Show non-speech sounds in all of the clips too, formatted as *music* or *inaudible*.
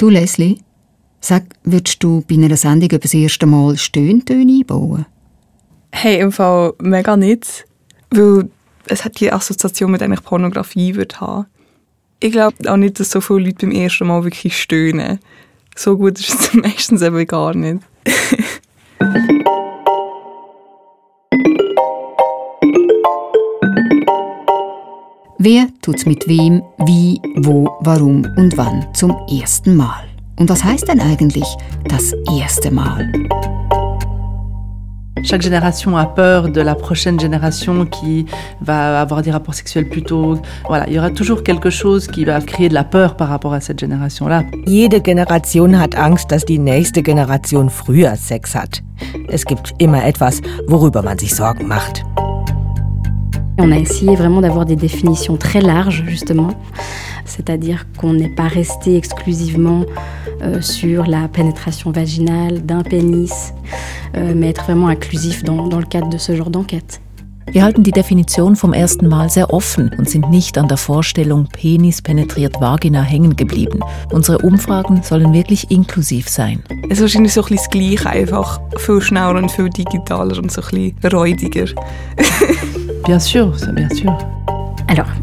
Du, Leslie, sag, würdest du bei einer Sendung über das erste Mal Stöhntöne einbauen? Hey, im Fall mega nicht. Weil es hat die Assoziation mit eigentlich Pornografie würde haben. Ich glaube auch nicht, dass so viele Leute beim ersten Mal wirklich stöhnen. So gut ist es *laughs* meistens eben gar nicht. *laughs* Wer tut's mit wem, wie, wo, warum und wann zum ersten Mal? Und was heißt denn eigentlich das erste Mal? Chaque génération a peur de la prochaine génération qui va avoir des rapports sexuels plus tôt. Voilà, il y aura toujours quelque chose qui va créer de la peur par rapport à cette génération-là. Jede Generation hat Angst, dass die nächste Generation früher Sex hat. Es gibt immer etwas, worüber man sich Sorgen macht. On a essayé vraiment d'avoir des définitions très larges, justement. C'est-à-dire qu'on n'est pas resté exclusivement euh, sur la pénétration vaginale d'un pénis, euh, mais être vraiment inclusif dans, dans le cadre de ce genre d'enquête. Wir halten die Definition vom ersten Mal sehr offen und sind nicht an der Vorstellung Penis penetriert Vagina hängen geblieben. Unsere Umfragen sollen wirklich inklusiv sein. Es ist wahrscheinlich so ein bisschen das Gleiche, einfach viel schneller und viel digitaler und so ein bisschen räudiger. *laughs* Bien sûr, bien sûr. Alors. *laughs*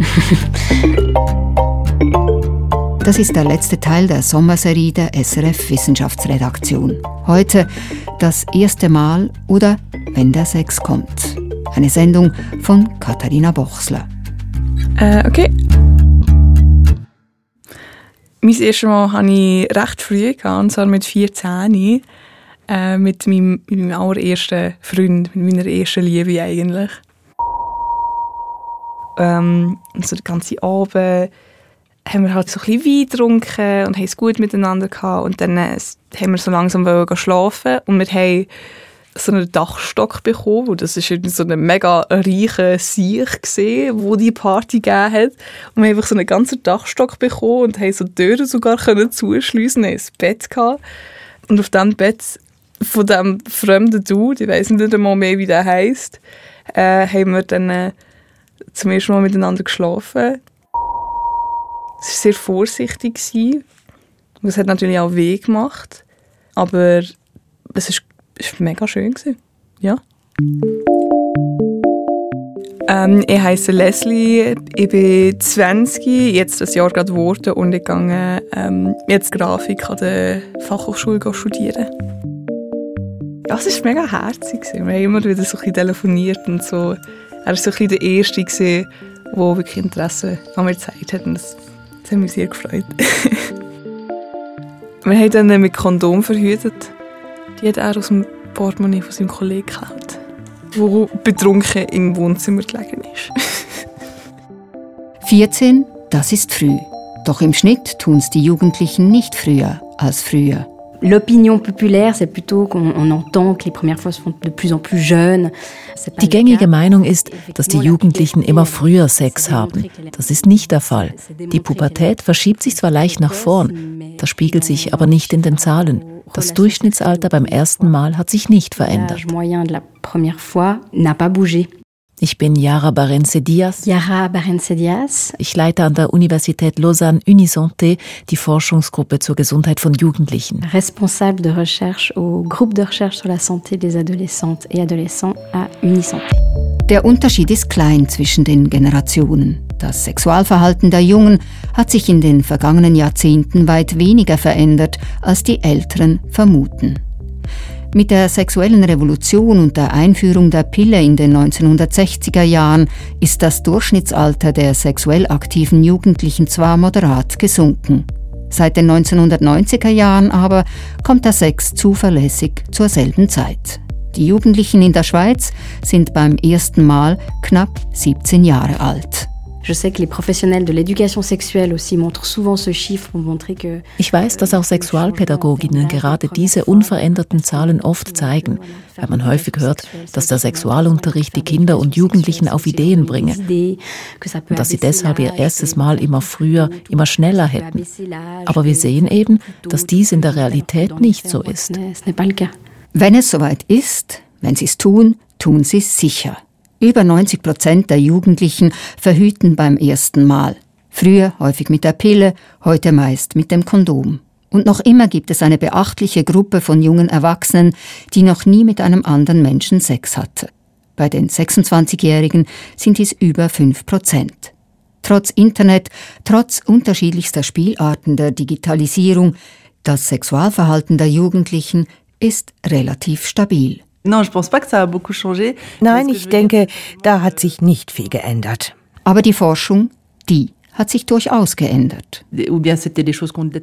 Das ist der letzte Teil der Sommerserie der SRF Wissenschaftsredaktion. Heute das erste Mal oder wenn der Sex kommt. Eine Sendung von Katharina Bochsler. Äh, okay. Mein erstes Mal hatte ich recht früh, und zwar mit 14, äh, mit, meinem, mit meinem allerersten Freund, mit meiner ersten Liebe eigentlich. Ähm, so den ganzen Abend haben wir halt so ein bisschen Wein getrunken und haben es gut miteinander gehabt. Und dann äh, haben wir so langsam schlafen und wir haben so einen Dachstock bekommen. Und das war irgendwie so ein mega reicher Sieg, gesehen, wo die Party gegeben hat. Und wir haben einfach so einen ganzen Dachstock bekommen und haben so Türen sogar können zuschliessen, haben ein Bett gehabt. Und auf diesem Bett von diesem fremden Dude, ich weiß nicht einmal mehr, wie der heisst, äh, haben wir dann äh, zum ersten Mal miteinander geschlafen. Es war sehr vorsichtig. Es hat natürlich auch weh gemacht. Aber es war, mega schön. Ja. Ähm, ich heiße Leslie, ich bin 20, jetzt das Jahr gerade geworden und ich gehe ähm, jetzt Grafik an der Fachhochschule studieren. Ja, es war mega herzig. Wir haben immer wieder so telefoniert und so. Er war so ein der Erste, der wirklich Interesse an mir gezeigt hat. Und das, das hat mich sehr gefreut. *laughs* Wir haben dann mit Kondom verhütet. Die hat er aus dem Portemonnaie von seinem Kollegen geklaut, der betrunken im Wohnzimmer gelegen ist. *laughs* 14, das ist früh. Doch im Schnitt tun es die Jugendlichen nicht früher als früher. L'opinion populaire, c'est plutôt qu'on entend que les premières fois se font de plus en plus jeunes. Die gängige Meinung ist, dass die Jugendlichen immer früher Sex haben. Das ist nicht der Fall. Die Pubertät verschiebt sich zwar leicht nach vorn, das spiegelt sich aber nicht in den Zahlen. Das Durchschnittsalter beim ersten Mal hat sich nicht verändert. Ich bin Yara Barence Diaz. Yara Barence Diaz. Ich leite an der Universität Lausanne Unisanté die Forschungsgruppe zur Gesundheit von Jugendlichen. Responsable de recherche au groupe de recherche sur la santé des adolescentes et adolescents à Unisanté. Der Unterschied ist klein zwischen den Generationen. Das Sexualverhalten der Jungen hat sich in den vergangenen Jahrzehnten weit weniger verändert, als die Älteren vermuten. Mit der sexuellen Revolution und der Einführung der Pille in den 1960er Jahren ist das Durchschnittsalter der sexuell aktiven Jugendlichen zwar moderat gesunken. Seit den 1990er Jahren aber kommt der Sex zuverlässig zur selben Zeit. Die Jugendlichen in der Schweiz sind beim ersten Mal knapp 17 Jahre alt. Je sais que les professionnels de l'éducation sexuelle aussi montrent souvent ce chiffre pour montrer que Ich weiß, dass auch Sexualpädagoginnen gerade diese unveränderten Zahlen oft zeigen, weil man häufig hört, dass der Sexualunterricht die Kinder und Jugendlichen auf Ideen bringe und dass sie deshalb ihr erstes Mal immer früher, immer schneller hätten. Aber wir sehen eben, dass dies in der Realität nicht so ist. Wenn es soweit ist, wenn sie es tun, tun sie es sicher. Über 90 Prozent der Jugendlichen verhüten beim ersten Mal. Früher häufig mit der Pille, heute meist mit dem Kondom. Und noch immer gibt es eine beachtliche Gruppe von jungen Erwachsenen, die noch nie mit einem anderen Menschen Sex hatte. Bei den 26-Jährigen sind dies über 5 Prozent. Trotz Internet, trotz unterschiedlichster Spielarten der Digitalisierung, das Sexualverhalten der Jugendlichen ist relativ stabil. Nein, ich denke, da hat sich nicht viel geändert. Aber die Forschung, die hat sich durchaus geändert.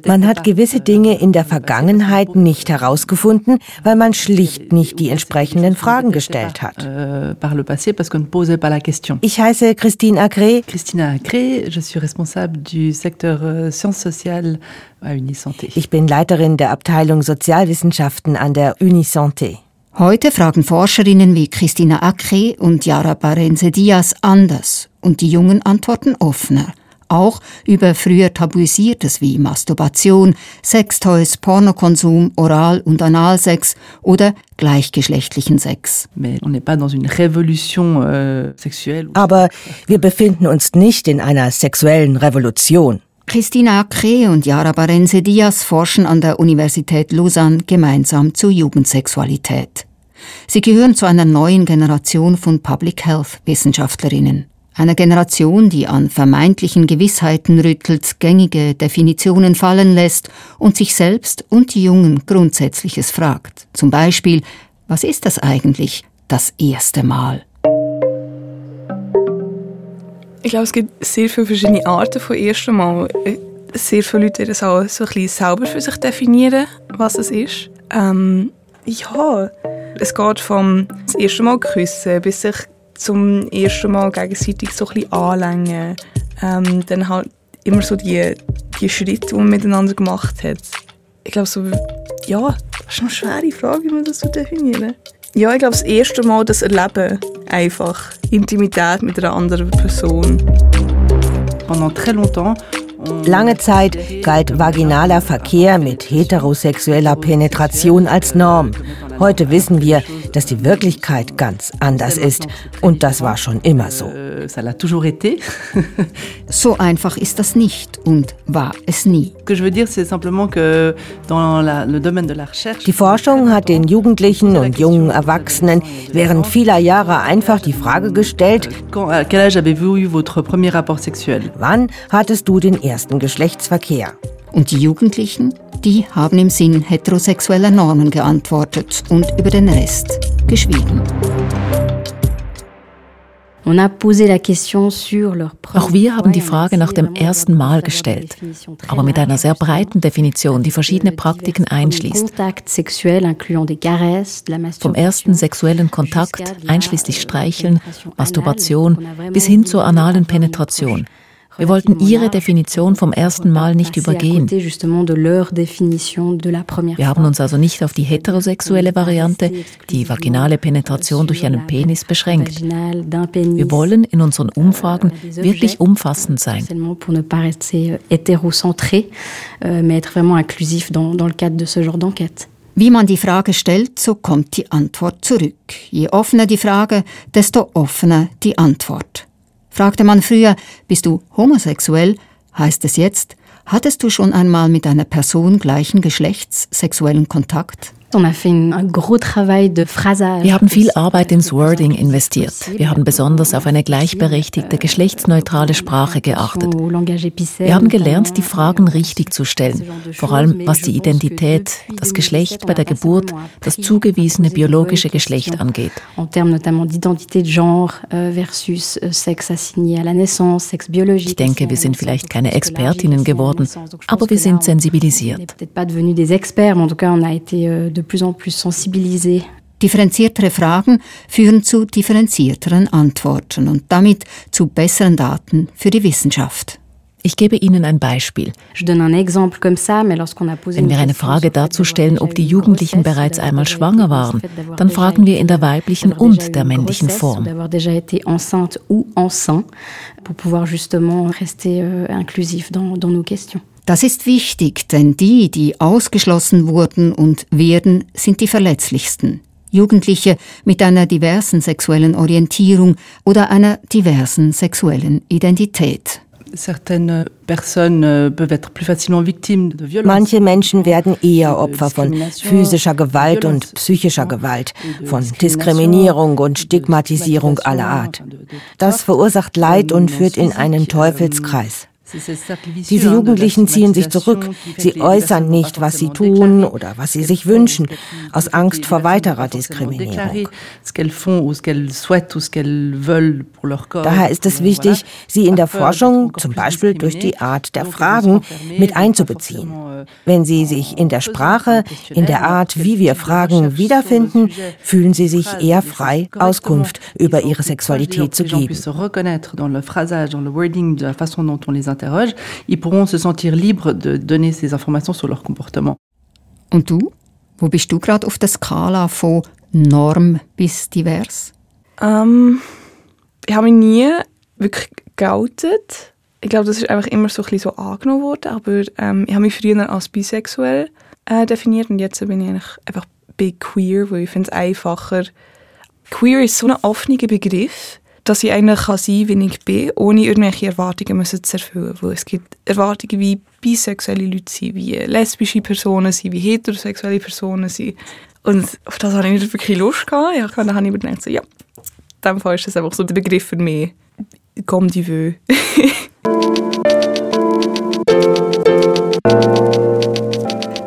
Man hat gewisse Dinge in der Vergangenheit nicht herausgefunden, weil man schlicht nicht die entsprechenden Fragen gestellt hat. Euh, ich heiße Christine Agré. Christine Agré, je suis responsable du secteur euh, sciences sociales à Unisanté. Ich bin Leiterin der Abteilung Sozialwissenschaften an der Unisanté. Heute fragen Forscherinnen wie Christina Acre und Yara Barenze Diaz anders und die Jungen antworten offener auch über früher Tabuisiertes wie Masturbation, Sextoys, Pornokonsum, Oral- und Analsex oder gleichgeschlechtlichen Sex. Euh, Aber wir befinden uns nicht in einer sexuellen Revolution. Christina Acre und Yara Barenze Diaz forschen an der Universität Lausanne gemeinsam zur Jugendsexualität. Sie gehören zu einer neuen Generation von Public Health Wissenschaftlerinnen einer Generation, die an vermeintlichen Gewissheiten rüttelt, gängige Definitionen fallen lässt und sich selbst und die Jungen Grundsätzliches fragt. Zum Beispiel, was ist das eigentlich, das erste Mal? Ich glaube, es gibt sehr viele verschiedene Arten von ersten Mal. Sehr viele Leute das auch so ein bisschen selber für sich definieren, was es ist. Ähm, ja, es geht vom das erste Mal küssen bis sich zum ersten Mal gegenseitig so ein bisschen anlängen. Ähm, dann halt immer so die, die Schritte, die man miteinander gemacht hat. Ich glaube so, ja, das ist eine schwere Frage, wie man das so definieren. Ja, ich glaube das erste Mal das Erleben einfach. Intimität mit einer anderen Person. Lange Zeit galt vaginaler Verkehr mit heterosexueller Penetration als Norm. Heute wissen wir, dass die Wirklichkeit ganz anders ist. Und das war schon immer so. *laughs* so einfach ist das nicht und war es nie. Die Forschung hat den Jugendlichen und jungen Erwachsenen während vieler Jahre einfach die Frage gestellt, wann hattest du den ersten Geschlechtsverkehr? Und die Jugendlichen, die haben im Sinn heterosexueller Normen geantwortet und über den Rest geschwiegen. Auch wir haben die Frage nach dem ersten Mal gestellt, aber mit einer sehr breiten Definition, die verschiedene Praktiken einschließt. Vom ersten sexuellen Kontakt, einschließlich Streicheln, Masturbation, bis hin zur analen Penetration. Wir wollten ihre Definition vom ersten Mal nicht übergehen. Wir haben uns also nicht auf die heterosexuelle Variante, die vaginale Penetration durch einen Penis beschränkt. Wir wollen in unseren Umfragen wirklich umfassend sein. Wie man die Frage stellt, so kommt die Antwort zurück. Je offener die Frage, desto offener die Antwort. Fragte man früher, bist du homosexuell, heißt es jetzt, hattest du schon einmal mit einer Person gleichen Geschlechts sexuellen Kontakt? Wir haben viel Arbeit ins Wording investiert. Wir haben besonders auf eine gleichberechtigte, geschlechtsneutrale Sprache geachtet. Wir haben gelernt, die Fragen richtig zu stellen, vor allem was die Identität, das Geschlecht bei der Geburt, das zugewiesene biologische Geschlecht angeht. Euh, euh, ich denke, wir sind vielleicht keine Expertinnen geworden, aber wir sind sensibilisiert plus en plus sensibilisés. Differenziertere Fragen führen zu differenzierteren Antworten und damit zu besseren Daten für die Wissenschaft. Ich gebe Ihnen ein Beispiel. Wenn wir eine Frage dazu stellen, ob die Jugendlichen bereits einmal schwanger waren, dann fragen wir in der weiblichen und der männlichen Form. Das ist wichtig, denn die, die ausgeschlossen wurden und werden, sind die verletzlichsten. Jugendliche mit einer diversen sexuellen Orientierung oder einer diversen sexuellen Identität. Certaines personnes peuvent être plus facilement victimes de violence. Manche Menschen werden eher Opfer von physischer Gewalt und psychischer Gewalt, von Diskriminierung und Stigmatisierung aller Art. Das verursacht Leid und führt in einen Teufelskreis. Diese Jugendlichen ziehen sich zurück. Sie äußern nicht, was sie tun oder was sie sich wünschen, aus Angst vor weiterer Diskriminierung. Daher ist es wichtig, sie in der Forschung, zum Beispiel durch die Art der Fragen, mit einzubeziehen. Wenn sie sich in der Sprache, in der Art, wie wir Fragen wiederfinden, fühlen sie sich eher frei, Auskunft über ihre Sexualität zu geben interroge, ils pourront se sentir libres de donner ces informations sur leur comportement. Und du? Wo bist du gerade auf der Skala von Norm bis divers? Ähm, ich habe mich nie wirklich geoutet. Ich glaube, das ist einfach immer so ein bisschen so angenommen worden, aber ähm, ich habe mich früher als bisexuell äh, definiert und jetzt bin ich eigentlich einfach big queer, weil ich finde es einfacher. Queer ist so ein offener Begriff dass ich eigentlich kann sein kann, wie ich bin, ohne irgendwelche Erwartungen müssen zu erfüllen. Weil es gibt Erwartungen, wie bisexuelle Leute sind, wie lesbische Personen sind, wie heterosexuelle Personen sind. Und auf das habe ich nicht wirklich Lust gehabt. Ja, dann habe ich mir gedacht, so, ja, in dem Fall ist das einfach so der Begriff für mich. Comme tu veux. *laughs*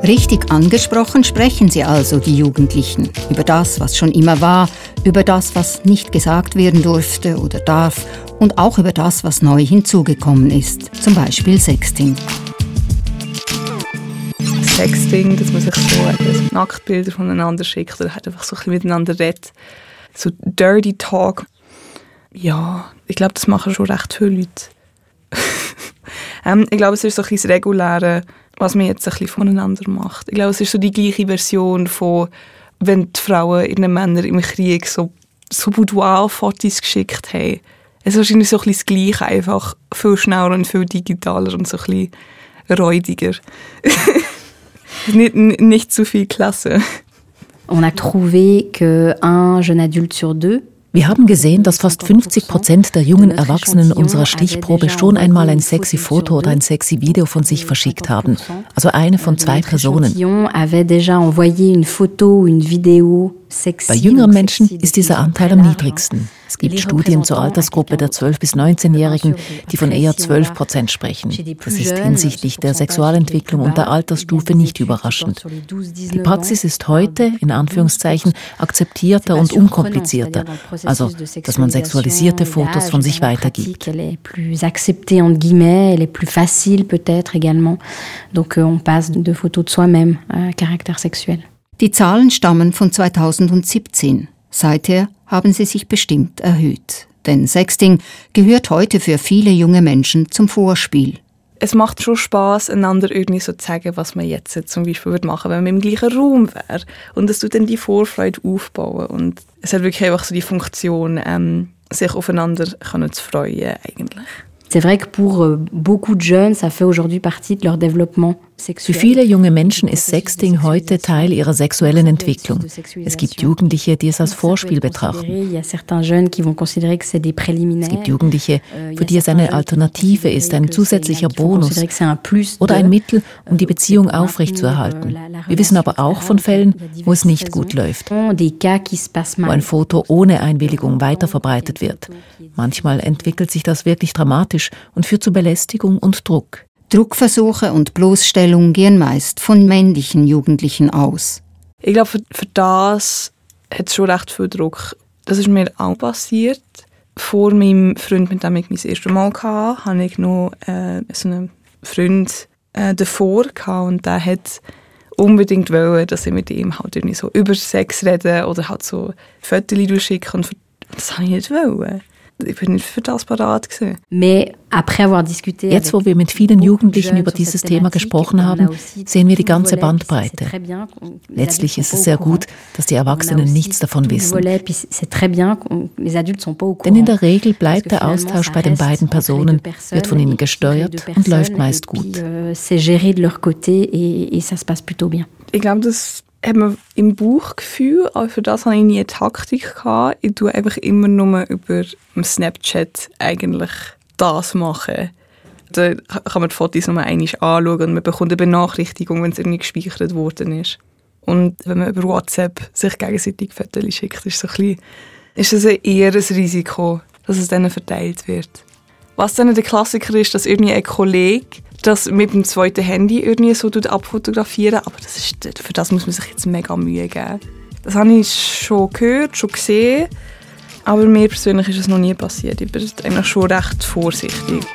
Richtig angesprochen sprechen sie also, die Jugendlichen, über das, was schon immer war, über das, was nicht gesagt werden durfte oder darf und auch über das, was neu hinzugekommen ist, zum Beispiel Sexting. Sexting, dass man sich so Nacktbilder voneinander schickt oder halt einfach so ein bisschen miteinander redet. So Dirty Talk. Ja, ich glaube, das machen schon recht viele Leute. *laughs* ähm, ich glaube, es ist so ein das reguläre was man jetzt ein bisschen voneinander macht. Ich glaube, es ist so die gleiche Version von, wenn die Frauen ihren Männer im Krieg so, so Boudoir-Fotos geschickt haben. Es ist wahrscheinlich so ein das Gleiche, einfach viel schneller und viel digitaler und so ein bisschen räudiger. *laughs* nicht, nicht zu viel Klasse. On a trouvé qu'un jeune adulte sur deux wir haben gesehen, dass fast 50 Prozent der jungen Erwachsenen unserer Stichprobe schon einmal ein sexy Foto oder ein sexy Video von sich verschickt haben. Also eine von zwei Personen. Bei jüngeren Menschen ist dieser Anteil am niedrigsten. Es gibt Studien zur Altersgruppe der 12- bis 19-Jährigen, die von eher 12 Prozent sprechen. Das ist hinsichtlich der Sexualentwicklung und der Altersstufe nicht überraschend. Die Praxis ist heute, in Anführungszeichen, akzeptierter und unkomplizierter, also dass man sexualisierte Fotos von sich weitergibt. Donc euh, on passe de photos de soi-même à caractère sexuel. Die Zahlen stammen von 2017. Seither haben sie sich bestimmt erhöht. Denn Sexting gehört heute für viele junge Menschen zum Vorspiel. Es macht schon Spaß, einander irgendwie so zu sagen, was man jetzt zum Beispiel machen würde, wenn man im gleichen Raum wäre. Und es tut dann die Vorfreude aufbauen. Und es hat wirklich einfach so die Funktion, ähm, sich aufeinander können zu freuen eigentlich. C'est vrai que pour euh, beaucoup de jeunes, ça fait aujourd'hui partie de leur développement Für viele junge Menschen ist Sexting heute Teil ihrer sexuellen Entwicklung. Es gibt Jugendliche, die es als Vorspiel betrachten. Es gibt Jugendliche, euh, für die es eine Alternative ist, ein zusätzlicher Bonus oder ein Mittel, um die Beziehung aufrechtzuerhalten. Wir wissen aber auch von Fällen, wo es nicht gut läuft, wo ein Foto ohne Einwilligung weiterverbreitet wird. Manchmal entwickelt sich das wirklich dramatisch und führt zu Belästigung und Druck. Druckversuche und Bloßstellung gehen meist von männlichen Jugendlichen aus. Ich glaube, für, für das hat es schon recht viel Druck. Das ist mir auch passiert. Vor meinem Freund, mit dem ich mein erstes Mal hatte, hatte ich noch äh, so einen Freund äh, davor gehabt, und der hat unbedingt wollen, dass ich mit ihm halt irgendwie so über Sex rede oder halt so Fotos schicken und das habe ich nicht wollen ich bin nicht für das parat Jetzt, wo wir mit vielen Jugendlichen über dieses Thema gesprochen haben, sehen wir die ganze Bandbreite. Letztlich ist es sehr gut, dass die Erwachsenen nichts davon wissen. Denn in der Regel bleibt der Austausch bei den beiden Personen, wird von ihnen gesteuert und läuft meist gut. Euh, ich glaube, das hat man im Bauchgefühl, aber für das habe ich nie eine Taktik gehabt. Ich tue einfach immer nur über Snapchat eigentlich das machen. Da kann man die Fotos nochmal einmal anschauen und man bekommt eine Benachrichtigung, wenn es irgendwie gespeichert worden ist. Und wenn man über WhatsApp sich gegenseitig Fotos schickt, ist, so ein bisschen, ist das eher ein Risiko, dass es dann verteilt wird. Was dann der Klassiker ist, dass irgendwie ein Kollege das mit dem zweiten Handy irgendwie so abfotografieren, aber das ist, für das muss man sich jetzt mega Mühe geben. Das habe ich schon gehört, schon gesehen, aber mir persönlich ist es noch nie passiert. Ich bin eigentlich schon recht vorsichtig.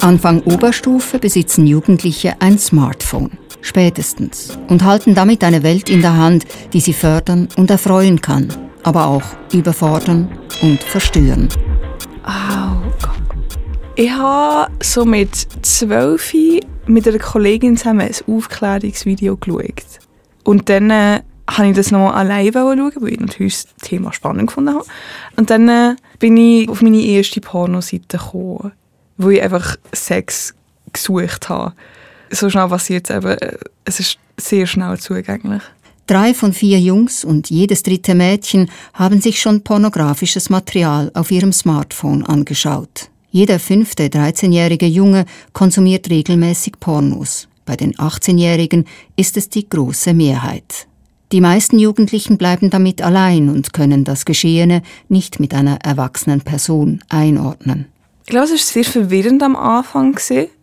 Anfang Oberstufe besitzen Jugendliche ein Smartphone. Spätestens. Und halten damit eine Welt in der Hand, die sie fördern und erfreuen kann. Aber auch überfordern und verstören. Oh Gott. Ich habe so mit zwölf mit einer Kollegin zusammen ein Aufklärungsvideo geschaut. Und dann äh, habe ich das noch alleine schauen, weil ich natürlich das Thema spannend gefunden habe. Und dann äh, bin ich auf meine erste Pornoseite gekommen wo ich einfach Sex gesucht habe. So schnell passiert es eben. Äh, es ist sehr schnell zugänglich. Drei von vier Jungs und jedes dritte Mädchen haben sich schon pornografisches Material auf ihrem Smartphone angeschaut. Jeder fünfte 13-jährige Junge konsumiert regelmäßig Pornos. Bei den 18-Jährigen ist es die große Mehrheit. Die meisten Jugendlichen bleiben damit allein und können das Geschehene nicht mit einer erwachsenen Person einordnen. Ich glaube, es war sehr verwirrend am Anfang,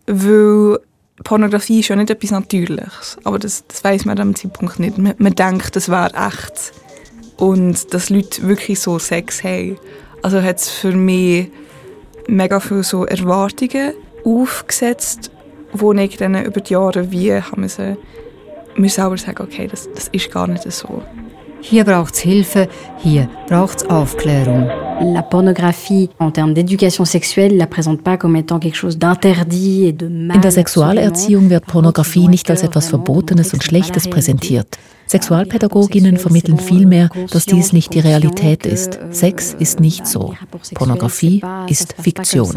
weil Pornografie ist ja nicht etwas Natürliches. Aber das, das weiß man am Zeitpunkt nicht. Man, man denkt, das wäre echt. Und dass Leute wirklich so Sex haben. Also hat es für mich mega viele so Erwartungen aufgesetzt, wo ich dann über die Jahre wie haben müssen, mir selber sagen, okay, das, das ist gar nicht so. Hier braucht es Hilfe, hier braucht es Aufklärung. La pornographie en termes d'éducation sexuelle la présente pas comme étant quelque chose d'interdit et de mal. In der Sexualerziehung wird Pornografie nicht als etwas Verbotenes und Schlechtes präsentiert. Sexualpädagoginnen vermitteln vielmehr, dass dies nicht die Realität ist. Sex ist nicht so. Pornografie ist Fiktion.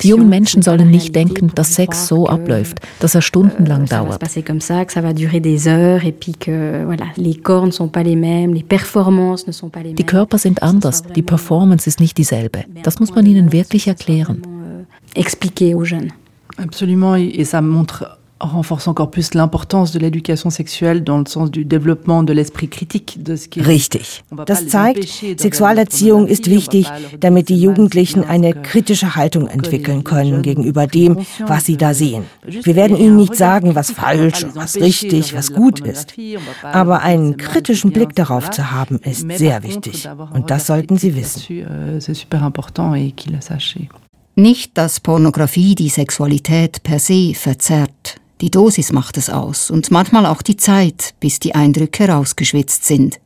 Die jungen Menschen sollen nicht denken, dass Sex so abläuft, dass er stundenlang dauert. Die Körper sind anders, die Performance ist nicht dieselbe. Das muss man ihnen wirklich erklären. Absolument, et ça montre renforce encore plus l'importance de l'éducation sexuelle dans le sens du développement de l'esprit critique de ce qui Richtig. Das zeigt, Sexualerziehung ist wichtig, damit die Jugendlichen eine kritische Haltung entwickeln können gegenüber dem, was sie da sehen. Wir werden ihnen nicht sagen, was falsch, was richtig, was gut ist. Aber einen kritischen Blick darauf zu haben, ist sehr wichtig. Und das sollten sie wissen. Nicht, dass Pornografie die Sexualität per se verzerrt. Die Dosis macht es aus und manchmal auch die Zeit, bis die Eindrücke rausgeschwitzt sind.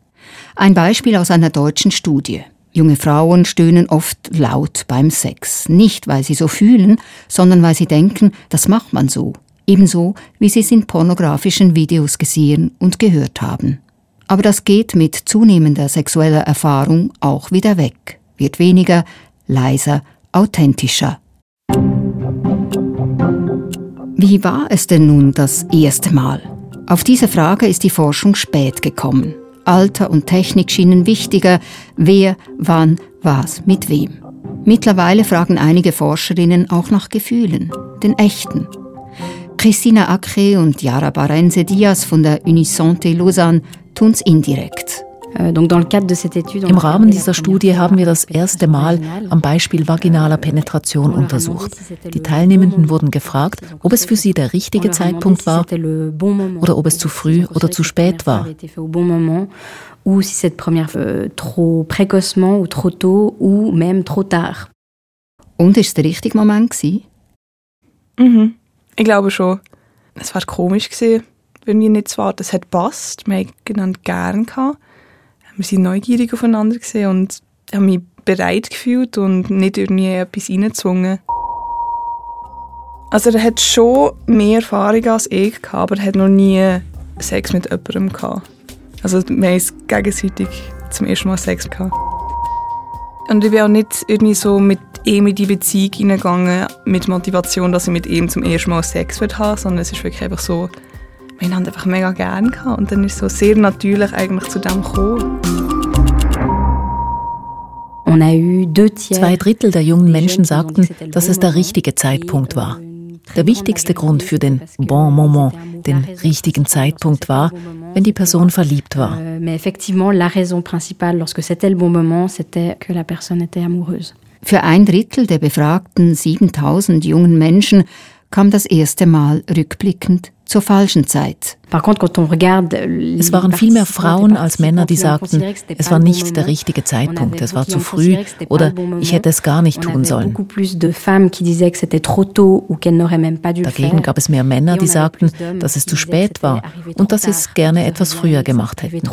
Ein Beispiel aus einer deutschen Studie. Junge Frauen stöhnen oft laut beim Sex. Nicht, weil sie so fühlen, sondern weil sie denken, das macht man so. Ebenso, wie sie es in pornografischen Videos gesehen und gehört haben. Aber das geht mit zunehmender sexueller Erfahrung auch wieder weg, wird weniger, leiser, authentischer. Wie war es denn nun das erste Mal? Auf diese Frage ist die Forschung spät gekommen. Alter und Technik schienen wichtiger, wer, wann, was, mit wem. Mittlerweile fragen einige Forscherinnen auch nach Gefühlen, den echten. Christina Acre und Yara Barenze Diaz von der Unisante Lausanne tun's indirekt. Euh, Im Rahmen dieser Studie haben wir das erste Mal am Beispiel vaginaler Penetration untersucht. Die Teilnehmenden wurden gefragt, ob es für sie der richtige Zeitpunkt war oder ob es zu früh oder zu spät war. ou si cette première euh, trop précocement ou trop tôt ou même trop tard. Und ist es der richtige Moment gewesen? Mhm. Ich glaube schon. Es war komisch gewesen, wenn wir nicht zu warten. Es hat passt. Wir haben gern gehabt wir sind neugierig aufeinander und haben mich bereit gefühlt und nicht irgendwie etwas reingezwungen. Also er hat schon mehr Erfahrung als ich, gehabt, aber er hat noch nie Sex mit jemandem gehabt. Also wir haben gegenseitig zum ersten Mal Sex gehabt. Und ich bin auch nicht irgendwie so mit ihm in die Beziehung hineingegangen mit Motivation, dass ich mit ihm zum ersten Mal Sex haben, sondern es ist wirklich einfach so, wir haben einfach mega gerne gehabt und dann ist es so sehr natürlich eigentlich zu dem gekommen. Zwei Drittel der jungen Menschen sagten, dass es der richtige Zeitpunkt war. Der wichtigste Grund für den Bon Moment, den richtigen Zeitpunkt war, wenn die Person verliebt war. Für ein Drittel der befragten 7000 jungen Menschen kam das erste Mal rückblickend zur falschen Zeit. Es waren viel mehr Frauen als Männer, die sagten, es war nicht der richtige Zeitpunkt, es war zu früh oder ich hätte es gar nicht tun sollen. Dagegen gab es mehr Männer, die sagten, dass es zu spät war und dass sie es gerne etwas früher gemacht hätten.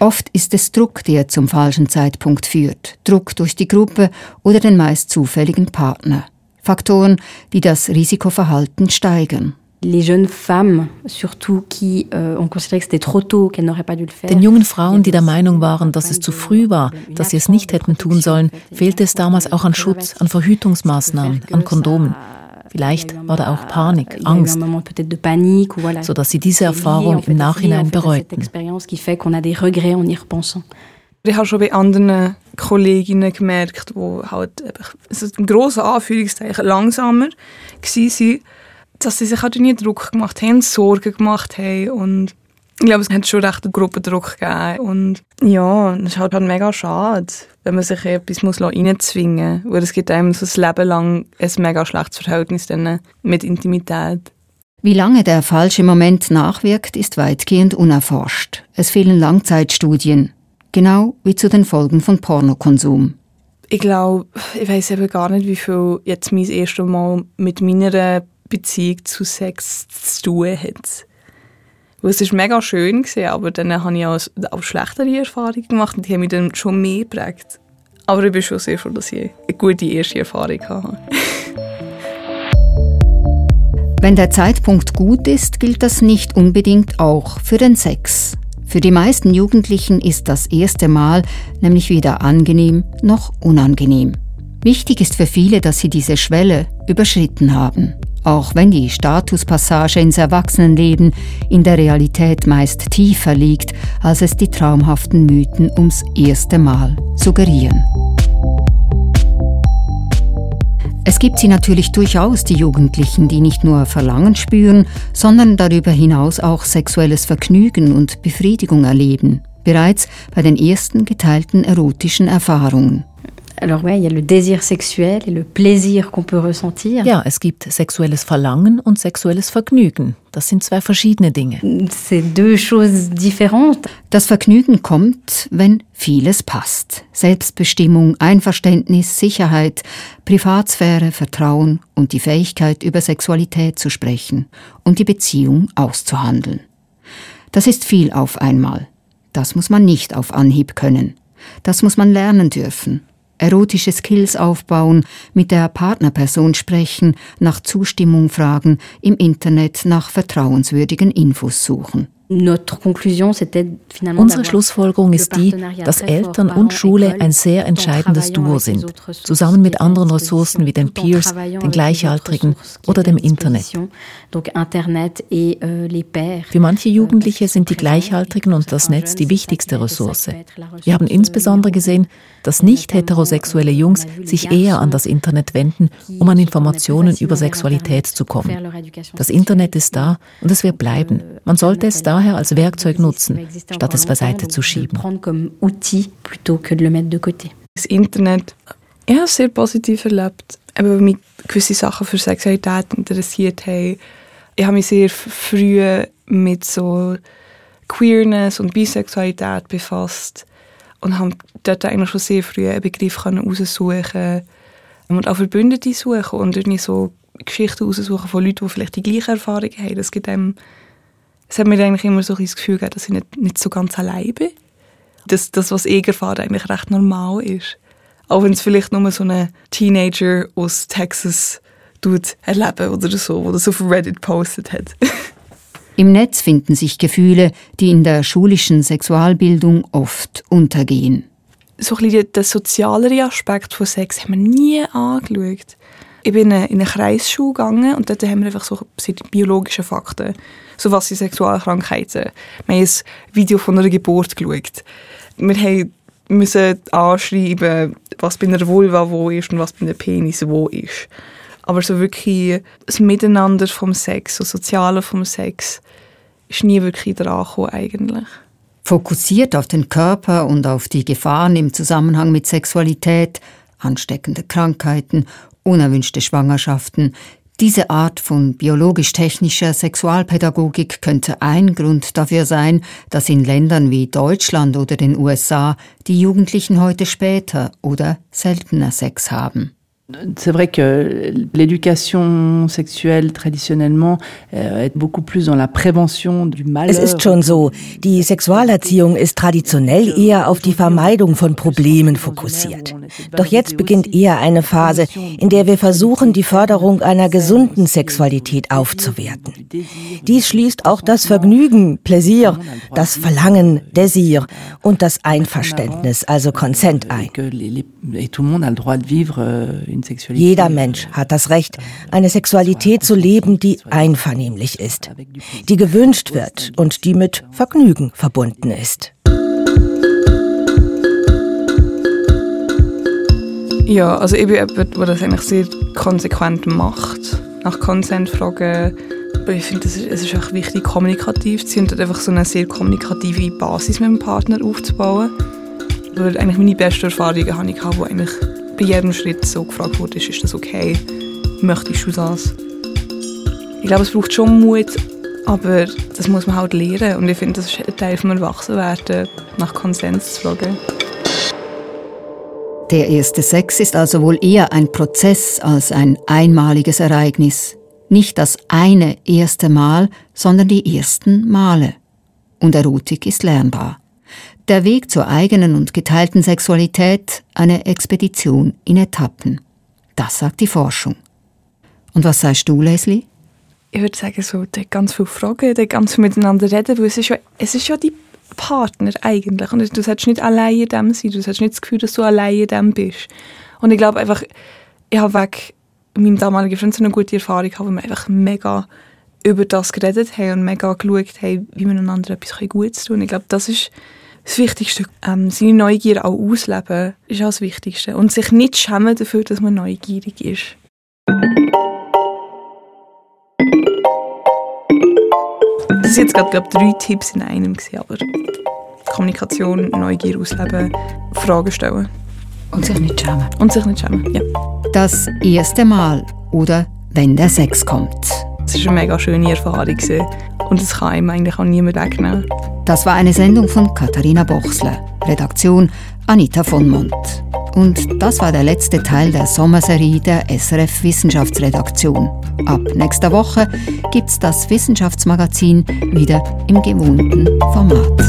Oft ist es Druck, der zum falschen Zeitpunkt führt. Druck durch die Gruppe oder den meist zufälligen Partner. Faktoren, die das Risikoverhalten steigern. Euh, Den jungen Frauen, die der Meinung waren, dass es zu früh war, dass sie es nicht hätten tun sollen, fehlte es damals auch an Schutz, an Verhütungsmaßnahmen, an Kondomen. Vielleicht war da auch Panik, Angst, sodass sie diese Erfahrung im Nachhinein bereuten. Ich habe schon bei anderen Kolleginnen gemerkt, die halt also im grossen Anführungszeichen langsamer waren, dass sie sich halt nie Druck gemacht haben, Sorgen gemacht haben und ich glaube, es hat schon recht einen Gruppendruck gegeben. Und ja, es ist halt, halt mega schade, wenn man sich etwas muss reinzwingen muss. Weil es gibt einem so ein Leben lang ein mega schlechtes Verhältnis mit Intimität. Wie lange der falsche Moment nachwirkt, ist weitgehend unerforscht. Es fehlen Langzeitstudien genau wie zu den Folgen von Pornokonsum. Ich glaube, ich weiß eben gar nicht, wie viel jetzt mein erstes Mal mit meiner Beziehung zu Sex zu tun hat. Es war mega schön, gewesen, aber dann habe ich auch, auch schlechtere Erfahrungen gemacht und die haben mich dann schon mehr geprägt. Aber ich bin schon sehr froh, dass ich eine gute erste Erfahrung habe. *laughs* Wenn der Zeitpunkt gut ist, gilt das nicht unbedingt auch für den Sex. Für die meisten Jugendlichen ist das erste Mal nämlich weder angenehm noch unangenehm. Wichtig ist für viele, dass sie diese Schwelle überschritten haben, auch wenn die Statuspassage ins Erwachsenenleben in der Realität meist tiefer liegt, als es die traumhaften Mythen ums erste Mal suggerieren. Es gibt sie natürlich durchaus, die Jugendlichen, die nicht nur Verlangen spüren, sondern darüber hinaus auch sexuelles Vergnügen und Befriedigung erleben, bereits bei den ersten geteilten erotischen Erfahrungen. Alors ouais, il y a le désir sexuel et le plaisir qu'on peut ressentir. Ja, es gibt sexuelles Verlangen und sexuelles Vergnügen. Das sind zwei verschiedene Dinge. C'est deux choses différentes. Das Vergnügen kommt, wenn vieles passt. Selbstbestimmung, Einverständnis, Sicherheit, Privatsphäre, Vertrauen und die Fähigkeit, über Sexualität zu sprechen und die Beziehung auszuhandeln. Das ist viel auf einmal. Das muss man nicht auf Anhieb können. Das muss man lernen dürfen erotische Skills aufbauen, mit der Partnerperson sprechen, nach Zustimmung fragen, im Internet nach vertrauenswürdigen Infos suchen. Unsere Schlussfolgerung ist die, dass Eltern und Schule ein sehr entscheidendes Duo sind, zusammen mit anderen Ressourcen wie den Peers, den Gleichaltrigen oder dem Internet. Euh, Für manche Jugendliche sind die Gleichaltrigen und das Netz die wichtigste Ressource. Wir haben insbesondere gesehen, dass nicht heterosexuelle Jungs sich eher an das Internet wenden, um an Informationen über Sexualität zu kommen. Das Internet ist da und es wird bleiben. Man sollte es daher als Werkzeug nutzen, statt es beiseite zu schieben. Das Internet, ich habe es sehr positiv erlebt, aber mich gewisse Sachen für Sexualität interessiert haben. Ich habe mich sehr früh mit so Queerness und Bisexualität befasst und habe dort eigentlich schon sehr früh einen Begriff heraussuchen und auch Verbündete suchen und irgendwie so Geschichten heraussuchen von Leuten, die vielleicht die gleiche Erfahrung haben. Das gibt einem, es hat mir eigentlich immer so ein das Gefühl gegeben, dass ich nicht, nicht so ganz allein bin. Dass das, was ich erfahre, eigentlich recht normal ist. Auch wenn es vielleicht nur so ein Teenager aus Texas tut erleben oder so, der das auf Reddit postet hat. *laughs* Im Netz finden sich Gefühle, die in der schulischen Sexualbildung oft untergehen. So ein bisschen den sozialeren Aspekt von Sex haben wir nie angeschaut. Ich bin in eine Kreisschule gegangen und dort haben wir einfach so biologische Fakten, so was sind Sexualkrankheiten. Wir haben ein Video von einer Geburt geschaut. Wir müssen anschreiben, was bei einer Vulva wo ist und was bei einem Penis wo ist. Aber so wirklich das Miteinander vom Sex, das Soziale vom Sex, ist nie wirklich dran gekommen eigentlich. Fokussiert auf den Körper und auf die Gefahren im Zusammenhang mit Sexualität, ansteckende Krankheiten, unerwünschte Schwangerschaften, diese Art von biologisch-technischer Sexualpädagogik könnte ein Grund dafür sein, dass in Ländern wie Deutschland oder den USA die Jugendlichen heute später oder seltener Sex haben. C'est vrai que l'éducation sexuelle traditionnellement euh, est beaucoup plus dans la prévention du malheur. Es ist schon so, die Sexualerziehung ist traditionell eher auf die Vermeidung von Problemen fokussiert. Doch jetzt beginnt eher eine Phase, in der wir versuchen, die Förderung einer gesunden Sexualität aufzuwerten. Dies schließt auch das Vergnügen, Plaisir, das Verlangen, Desir und das Einverständnis, also Consent ein. Jeder Mensch hat das Recht, eine Sexualität zu leben, die einvernehmlich ist, die gewünscht wird und die mit Vergnügen verbunden ist. Ja, also ich bin jemand, der das eigentlich sehr konsequent macht. Nach Consent fragen. Ich finde, es ist, ist auch wichtig, kommunikativ zu sein und einfach so eine sehr kommunikative Basis mit dem Partner aufzubauen. Weil eigentlich meine besten Erfahrungen habe ich, wo eigentlich bei jedem Schritt so gefragt wurde, ist das okay? Möchtest du das? Ich glaube, es braucht schon Mut, aber das muss man halt lernen. Und ich finde, das ist ein Teil vom Erwachsenwerden, nach Konsens zu fragen. Der erste Sex ist also wohl eher ein Prozess als ein einmaliges Ereignis. Nicht das eine erste Mal, sondern die ersten Male. Und Erotik ist lernbar. Der Weg zur eigenen und geteilten Sexualität eine Expedition in Etappen. Das sagt die Forschung. Und was sagst du, Leslie? Ich würde sagen, so, da ganz viele Fragen, da ganz viel miteinander reden, weil es ist ja, es ist ja die Partner eigentlich. Und du solltest nicht allein in dem sein, du solltest nicht das Gefühl, dass du allein in dem bist. Und ich glaube einfach, ich habe weg meinem damaligen Freund so eine gute Erfahrung gehabt, wo wir einfach mega über das geredet haben und mega geschaut haben, wie wir einander etwas Gutes tun können. Ich glaube, das ist das Wichtigste. Ähm, seine Neugier auch ausleben ist auch das Wichtigste. Und sich nicht schämen dafür, dass man neugierig ist. Sind jetzt gerade drei Tipps in einem, aber Kommunikation, Neugier ausleben, Fragen stellen. Und sich nicht schämen. Und sich nicht schämen, ja. Das erste Mal oder wenn der Sex kommt. Es war eine mega schöne Erfahrung und das kann einem eigentlich auch niemand wegnehmen. Das war eine Sendung von Katharina Bochsle, Redaktion Anita von Mont. Und das war der letzte Teil der Sommerserie der SRF Wissenschaftsredaktion. Ab nächster Woche gibt's das Wissenschaftsmagazin wieder im gewohnten Format.